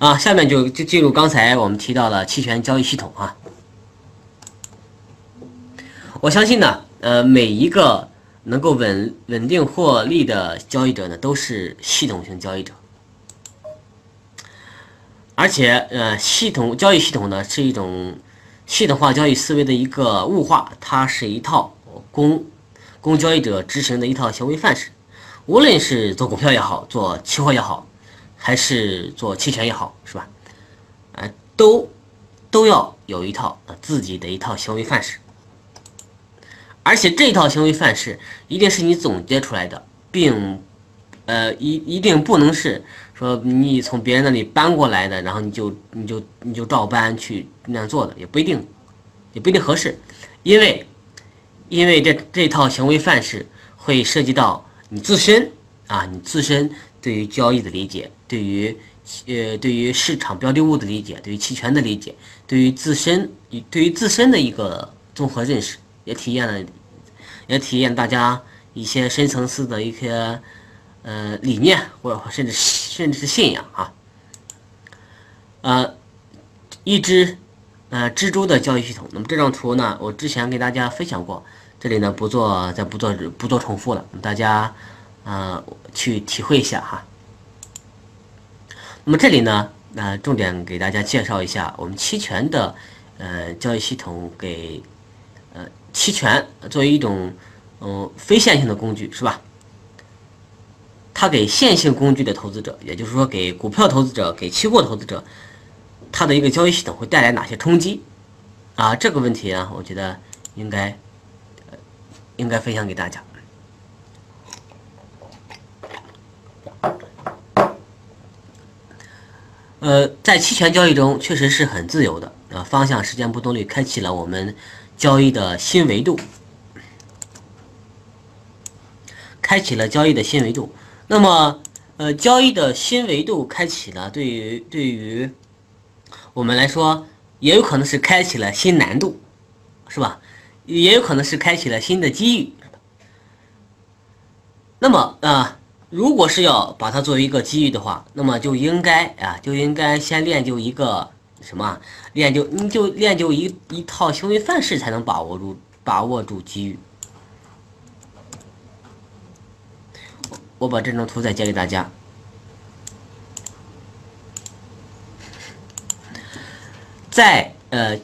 啊，下面就就进入刚才我们提到的期权交易系统啊。我相信呢，呃，每一个能够稳稳定获利的交易者呢，都是系统性交易者。而且，呃，系统交易系统呢，是一种系统化交易思维的一个物化，它是一套供供交易者执行的一套行为范式。无论是做股票也好，做期货也好。还是做期权也好，是吧？呃，都都要有一套呃自己的一套行为范式，而且这套行为范式一定是你总结出来的，并呃一一定不能是说你从别人那里搬过来的，然后你就你就你就照搬去那样做的，也不一定，也不一定合适，因为因为这这套行为范式会涉及到你自身啊，你自身。对于交易的理解，对于呃对于市场标的物的理解，对于期权的理解，对于自身对于自身的一个综合认识，也体验了，也体验大家一些深层次的一些呃理念，或者甚至甚至是信仰啊。呃，一只呃蜘蛛的交易系统。那么这张图呢，我之前给大家分享过，这里呢不做再不做不做重复了，大家。呃，去体会一下哈。那么这里呢，那重点给大家介绍一下我们期权的呃交易系统，给呃期权作为一种嗯非线性的工具是吧？它给线性工具的投资者，也就是说给股票投资者、给期货投资者，它的一个交易系统会带来哪些冲击？啊，这个问题啊，我觉得应该应该分享给大家。呃，在期权交易中确实是很自由的呃，方向时间波动率开启了我们交易的新维度，开启了交易的新维度。那么，呃，交易的新维度开启了，对于对于我们来说，也有可能是开启了新难度，是吧？也有可能是开启了新的机遇。那么啊。如果是要把它作为一个机遇的话，那么就应该啊，就应该先练就一个什么？练就你就练就一一套行为范式，才能把握住把握住机遇。我把这张图再截给大家，在呃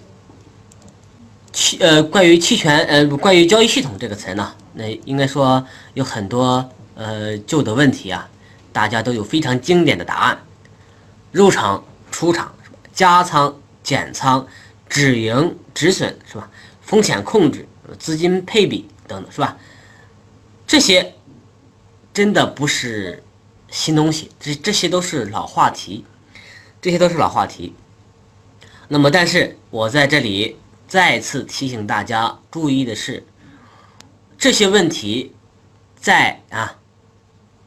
期呃关于期权呃关于交易系统这个词呢，那应该说有很多。呃，旧的问题啊，大家都有非常经典的答案：入场、出场？加仓、减仓、止盈、止损是吧？风险控制、资金配比等等是吧？这些真的不是新东西，这这些都是老话题，这些都是老话题。那么，但是我在这里再次提醒大家注意的是，这些问题在啊。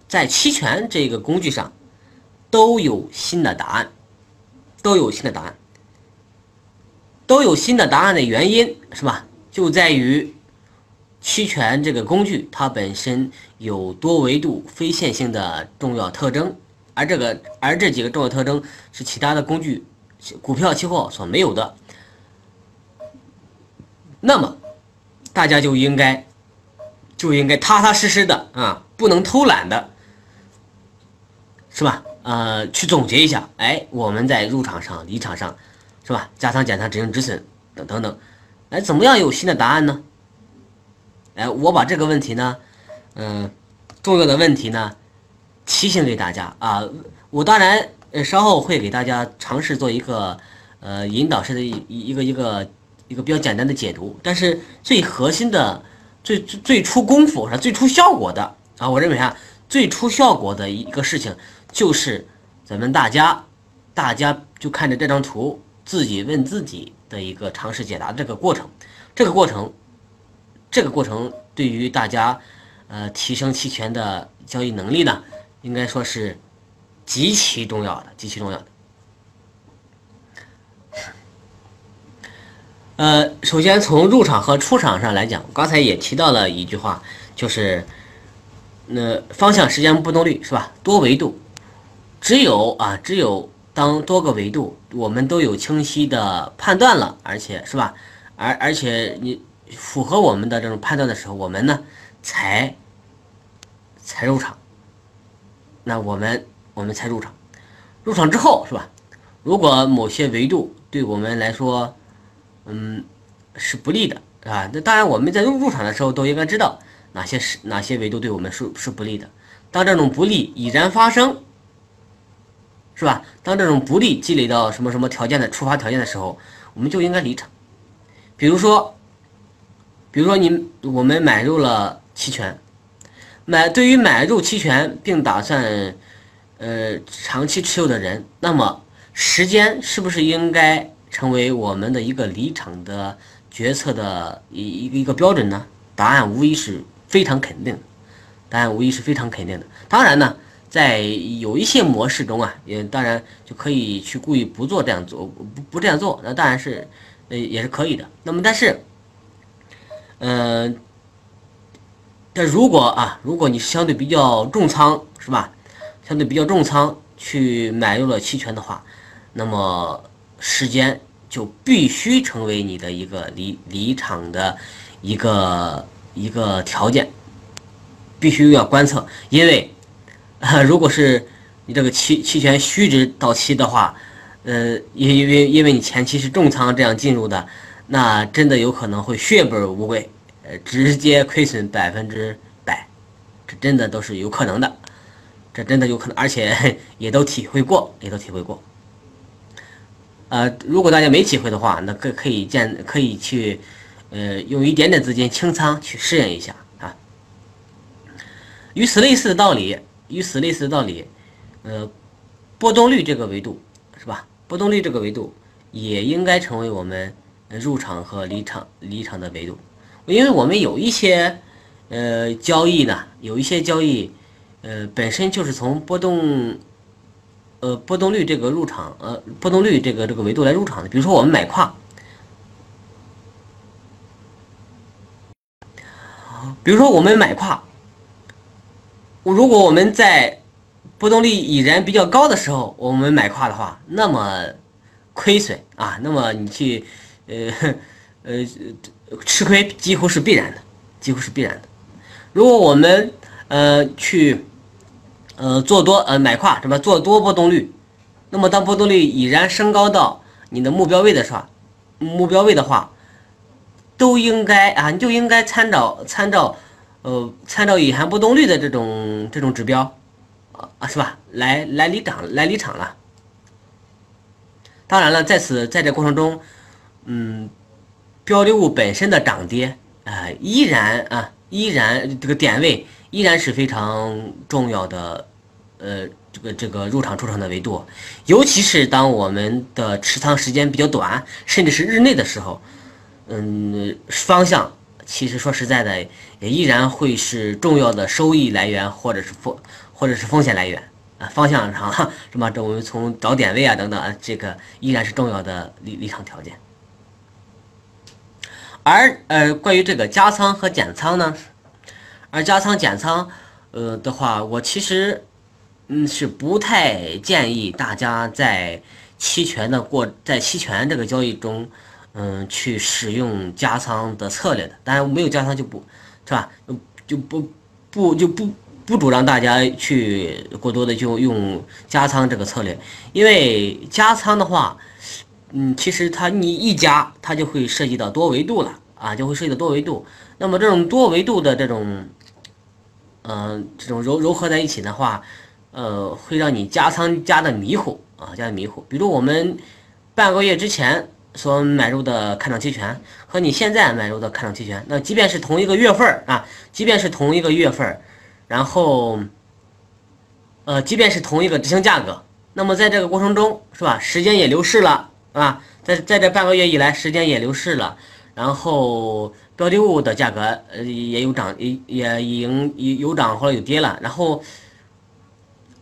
在期权这个工具上，都有新的答案，都有新的答案，都有新的答案的原因是吧？就在于期权这个工具它本身有多维度、非线性的重要特征，而这个而这几个重要特征是其他的工具、股票、期货所没有的。那么大家就应该就应该踏踏实实的啊，不能偷懒的。是吧？呃，去总结一下，哎，我们在入场上、离场上，是吧？加仓、减仓、止盈、止损等等等，哎，怎么样有新的答案呢？哎，我把这个问题呢，嗯，重要的问题呢，提醒给大家啊。我当然呃稍后会给大家尝试做一个呃引导式的一一个一个一个比较简单的解读，但是最核心的、最最最出功夫是最出效果的啊，我认为啊，最出效果的一个事情。就是咱们大家，大家就看着这张图，自己问自己的一个尝试解答这个过程，这个过程，这个过程对于大家，呃，提升期权的交易能力呢，应该说是极其重要的，极其重要的。呃，首先从入场和出场上来讲，刚才也提到了一句话，就是那方向、时间、波动率是吧？多维度。只有啊，只有当多个维度我们都有清晰的判断了，而且是吧？而而且你符合我们的这种判断的时候，我们呢才才入场。那我们我们才入场。入场之后是吧？如果某些维度对我们来说，嗯，是不利的，啊，那当然我们在入入场的时候都应该知道哪些是哪些维度对我们是是不利的。当这种不利已然发生，是吧？当这种不利积累到什么什么条件的触发条件的时候，我们就应该离场。比如说，比如说你我们买入了期权，买对于买入期权并打算呃长期持有的人，那么时间是不是应该成为我们的一个离场的决策的一一个一个标准呢？答案无疑是非常肯定。答案无疑是非常肯定的。当然呢，在有一些模式中啊，也当然就可以去故意不做这样做，不不这样做，那当然是，呃，也是可以的。那么，但是，嗯，但如果啊，如果你相对比较重仓，是吧？相对比较重仓去买入了期权的话，那么时间就必须成为你的一个离离场的一个一个条件。必须要观测，因为，啊，如果是你这个期期权虚值到期的话，呃，因因为因为你前期是重仓这样进入的，那真的有可能会血本无归，呃，直接亏损百分之百，这真的都是有可能的，这真的有可能，而且也都体会过，也都体会过。呃，如果大家没体会的话，那可可以建可以去，呃，用一点点资金清仓去适应一下啊。与此类似的道理，与此类似的道理，呃，波动率这个维度是吧？波动率这个维度也应该成为我们入场和离场离场的维度，因为我们有一些呃交易呢，有一些交易呃本身就是从波动呃波动率这个入场呃波动率这个这个维度来入场的，比如说我们买跨，比如说我们买跨。如果我们在波动率已然比较高的时候，我们买跨的话，那么亏损啊，那么你去呃 呃吃亏几乎是必然的，几乎是必然的。如果我们呃去呃做多呃买跨什么做多波动率，那么当波动率已然升高到你的目标位的时候，目标位的话，都应该啊，你就应该参照参照。呃，参照隐含波动率的这种这种指标，啊是吧？来来离场来离场了。当然了，在此在这过程中，嗯，标的物本身的涨跌啊，依然啊依然这个点位依然是非常重要的，呃，这个这个入场出场的维度，尤其是当我们的持仓时间比较短，甚至是日内的时候，嗯，方向。其实说实在的，也依然会是重要的收益来源，或者是风，或者是风险来源啊。方向上是吧？这我们从找点位啊等等啊，这个依然是重要的立立场条件。而呃，关于这个加仓和减仓呢，而加仓减仓呃的话，我其实嗯是不太建议大家在期权的过在期权这个交易中。嗯，去使用加仓的策略的，当然没有加仓就不是吧？就不不就不不主张大家去过多的就用加仓这个策略，因为加仓的话，嗯，其实它你一加，它就会涉及到多维度了啊，就会涉及到多维度。那么这种多维度的这种，嗯，这种揉揉合在一起的话，呃，会让你加仓加的迷糊啊，加的迷糊。比如我们半个月之前。所买入的看涨期权和你现在买入的看涨期权，那即便是同一个月份啊，即便是同一个月份，然后，呃，即便是同一个执行价格，那么在这个过程中，是吧？时间也流逝了，啊，在在这半个月以来，时间也流逝了，然后标的物的价格呃也有涨，也也已经有涨或者有跌了，然后，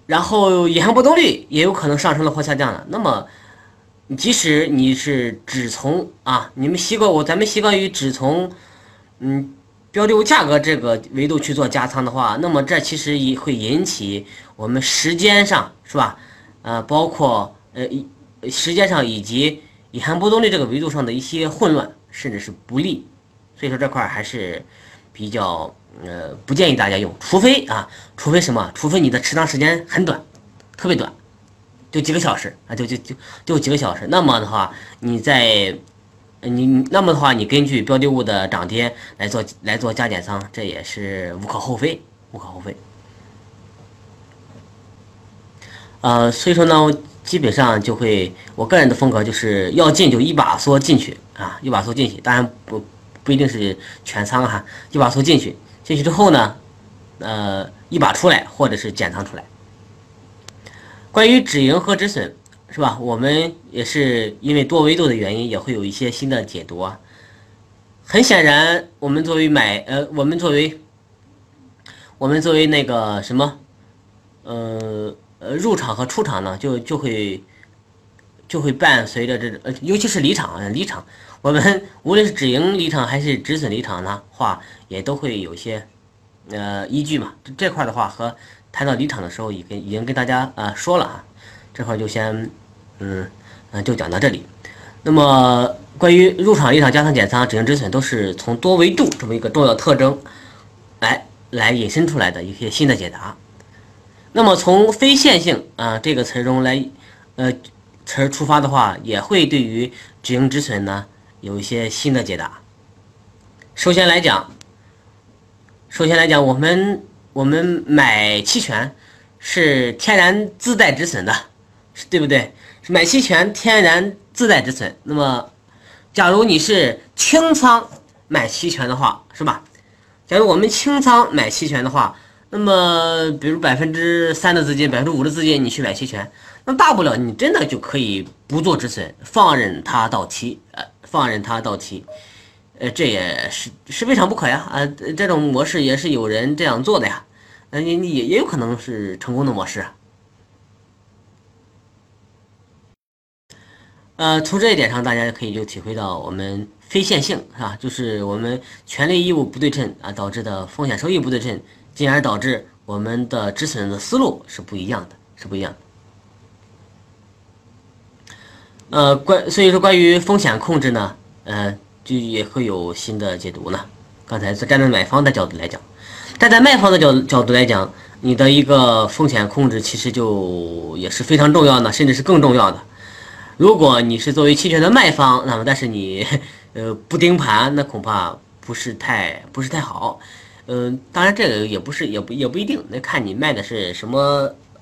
然后隐含波动率也有可能上升了或下降了，那么。即使你是只从啊，你们习惯我，咱们习惯于只从，嗯，标的物价格这个维度去做加仓的话，那么这其实也会引起我们时间上是吧？呃，包括呃，时间上以及隐含波动率这个维度上的一些混乱，甚至是不利，所以说这块还是比较呃不建议大家用，除非啊，除非什么？除非你的持仓时间很短，特别短，就几个小时啊，就就就就几个小时。那么的话，你在你那么的话，你根据标的物的涨跌来做来做加减仓，这也是无可厚非，无可厚非。呃，所以说呢，基本上就会，我个人的风格就是要进就一把梭进去啊，一把梭进去，当然不不一定是全仓哈，一把梭进去，进去之后呢，呃，一把出来或者是减仓出来。关于止盈和止损，是吧？我们也是因为多维度的原因，也会有一些新的解读啊。很显然，我们作为买，呃，我们作为，我们作为那个什么，呃。呃，入场和出场呢，就就会就会伴随着这呃，尤其是离场离场，我们 无论是止盈离场还是止损离场呢，话也都会有些呃依据嘛。这块的话和谈到离场的时候，已经已经跟大家啊说了啊，这块就先嗯嗯就讲到这里。那么关于入场、离场、加仓、减仓、止盈、止损，都是从多维度这么一个重要特征来来引申出来的一些新的解答。那么从非线性啊这个词中来，呃，词儿出发的话，也会对于止盈止损呢有一些新的解答。首先来讲，首先来讲，我们我们买期权是天然自带止损的，对不对？买期权天然自带止损。那么，假如你是清仓买期权的话，是吧？假如我们清仓买期权的话。那么，比如百分之三的资金，百分之五的资金，你去买期权，那大不了你真的就可以不做止损，放任它到期，呃，放任它到期，呃，这也是是未尝不可呀，啊，这种模式也是有人这样做的呀，呃，你也也有可能是成功的模式。呃，从这一点上，大家可以就体会到我们非线性是吧？就是我们权利义务不对称啊导致的风险收益不对称。进而导致我们的止损的思路是不一样的，是不一样的。呃，关所以说关于风险控制呢，呃，就也会有新的解读呢。刚才是站在买方的角度来讲，站在卖方的角角度来讲，你的一个风险控制其实就也是非常重要的，甚至是更重要的。如果你是作为期权的卖方，那么但是你 呃不盯盘，那恐怕不是太不是太好。嗯，当然这个也不是，也不也不一定，那看你卖的是什么，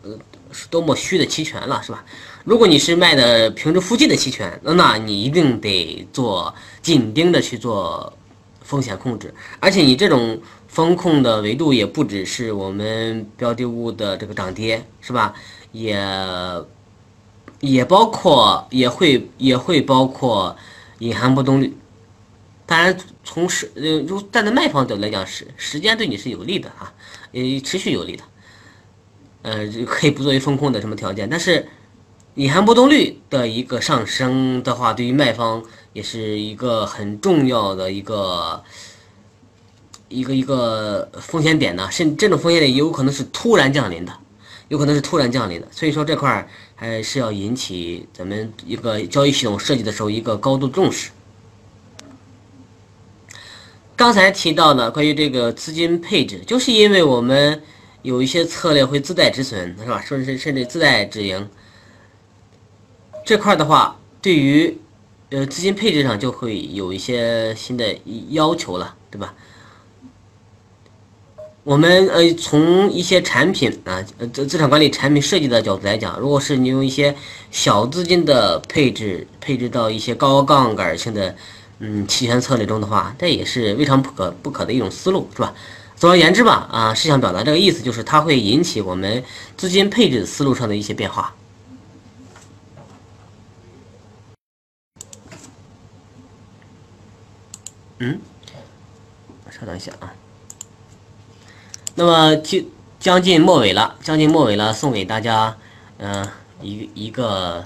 呃，是多么虚的期权了，是吧？如果你是卖的平值附近的期权，那那你一定得做紧盯着去做风险控制，而且你这种风控的维度也不只是我们标的物的这个涨跌，是吧？也也包括，也会也会包括隐含波动率。当然，从时呃，就站在卖方角度来讲，时时间对你是有利的啊，呃，持续有利的，呃，可以不作为风控的什么条件。但是，隐含波动率的一个上升的话，对于卖方也是一个很重要的一个一个一个风险点呢。甚这种风险点也有可能是突然降临的，有可能是突然降临的。所以说这块还是要引起咱们一个交易系统设计的时候一个高度重视。刚才提到的关于这个资金配置，就是因为我们有一些策略会自带止损，是吧？甚至甚至自带止盈。这块的话，对于呃资金配置上就会有一些新的要求了，对吧？我们呃从一些产品啊，呃资产管理产品设计的角度来讲，如果是你用一些小资金的配置，配置到一些高杠杆性的。嗯，期权策略中的话，这也是未尝不可不可的一种思路，是吧？总而言之吧，啊，是想表达这个意思，就是它会引起我们资金配置思路上的一些变化。嗯，稍等一下啊。那么就将近末尾了，将近末尾了，送给大家，嗯，一一个，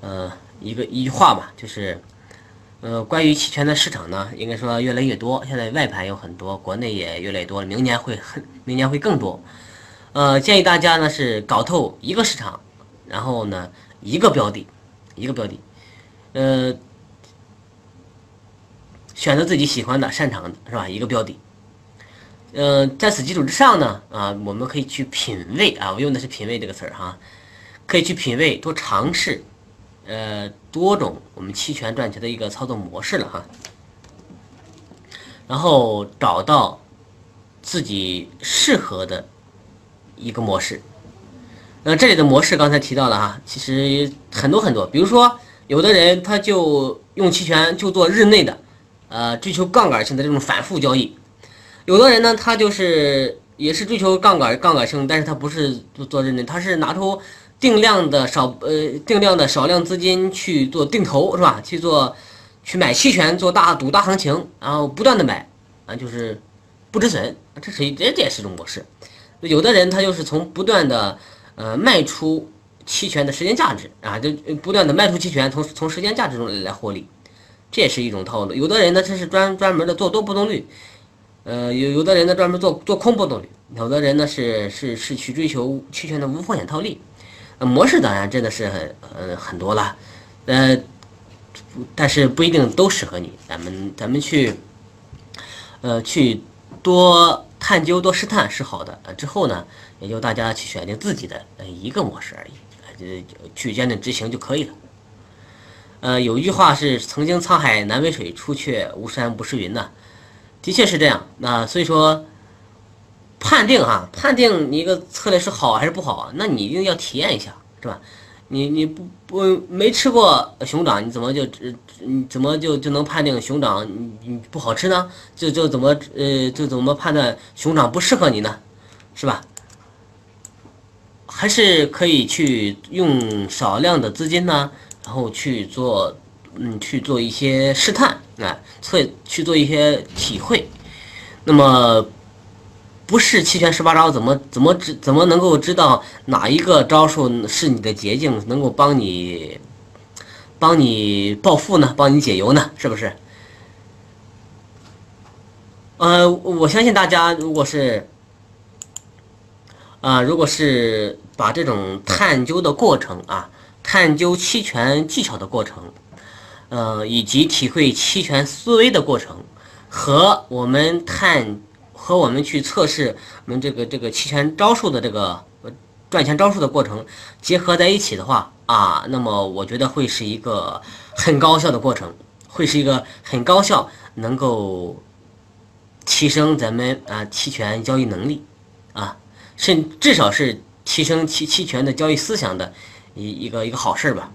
呃，一个一句话吧，就是。呃，关于期权的市场呢，应该说越来越多。现在外盘有很多，国内也越来越多，明年会很，明年会更多。呃，建议大家呢是搞透一个市场，然后呢一个标的，一个标的，呃，选择自己喜欢的、擅长的，是吧？一个标的。呃，在此基础之上呢，啊，我们可以去品味啊，我用的是品味这个词儿哈，可以去品味，多尝试，呃，多种我们期权赚钱的一个操作模式了哈，然后找到自己适合的一个模式。那这里的模式刚才提到了哈，其实很多很多，比如说有的人他就用期权就做日内的，呃，追求杠杆性的这种反复交易。有的人呢，他就是也是追求杠杆杠杆性，但是他不是做做认真，他是拿出定量的少呃定量的少量资金去做定投是吧？去做去买期权做大赌大行情，然后不断的买啊，就是不止损，这是这这也是一种模式。有的人他就是从不断的呃卖出期权的时间价值啊，就不断的卖出期权，从从时间价值中来获利，这也是一种套路。有的人呢，他是专专门的做多波动率。呃，有有的人呢专门做做空波动率，有的人呢是是是去追求期权的无风险套利，呃，模式当然真的是很呃很多了，呃，但是不一定都适合你，咱们咱们去，呃，去多探究多试探是好的，呃，之后呢，也就大家去选定自己的呃一个模式而已，呃，就去坚定执行就可以了。呃，有一句话是曾经沧海难为水，除却巫山不是云呐。的确是这样，那所以说，判定哈，判定你一个策略是好还是不好，那你一定要体验一下，是吧？你你不不没吃过熊掌，你怎么就你怎么就就能判定熊掌你你不好吃呢？就就怎么呃就怎么判断熊掌不适合你呢？是吧？还是可以去用少量的资金呢，然后去做。嗯，去做一些试探，啊，测去做一些体会。那么，不是七拳十八招，怎么怎么知怎么能够知道哪一个招数是你的捷径，能够帮你帮你暴富呢？帮你解忧呢？是不是？呃，我相信大家，如果是啊，如果是把这种探究的过程啊，探究期权技巧的过程。呃，以及体会期权思维的过程，和我们探和我们去测试我们这个这个期权招数的这个赚钱招数的过程结合在一起的话啊，那么我觉得会是一个很高效的过程，会是一个很高效，能够提升咱们啊期权交易能力啊，甚至少是提升期期权的交易思想的一一个一个好事吧。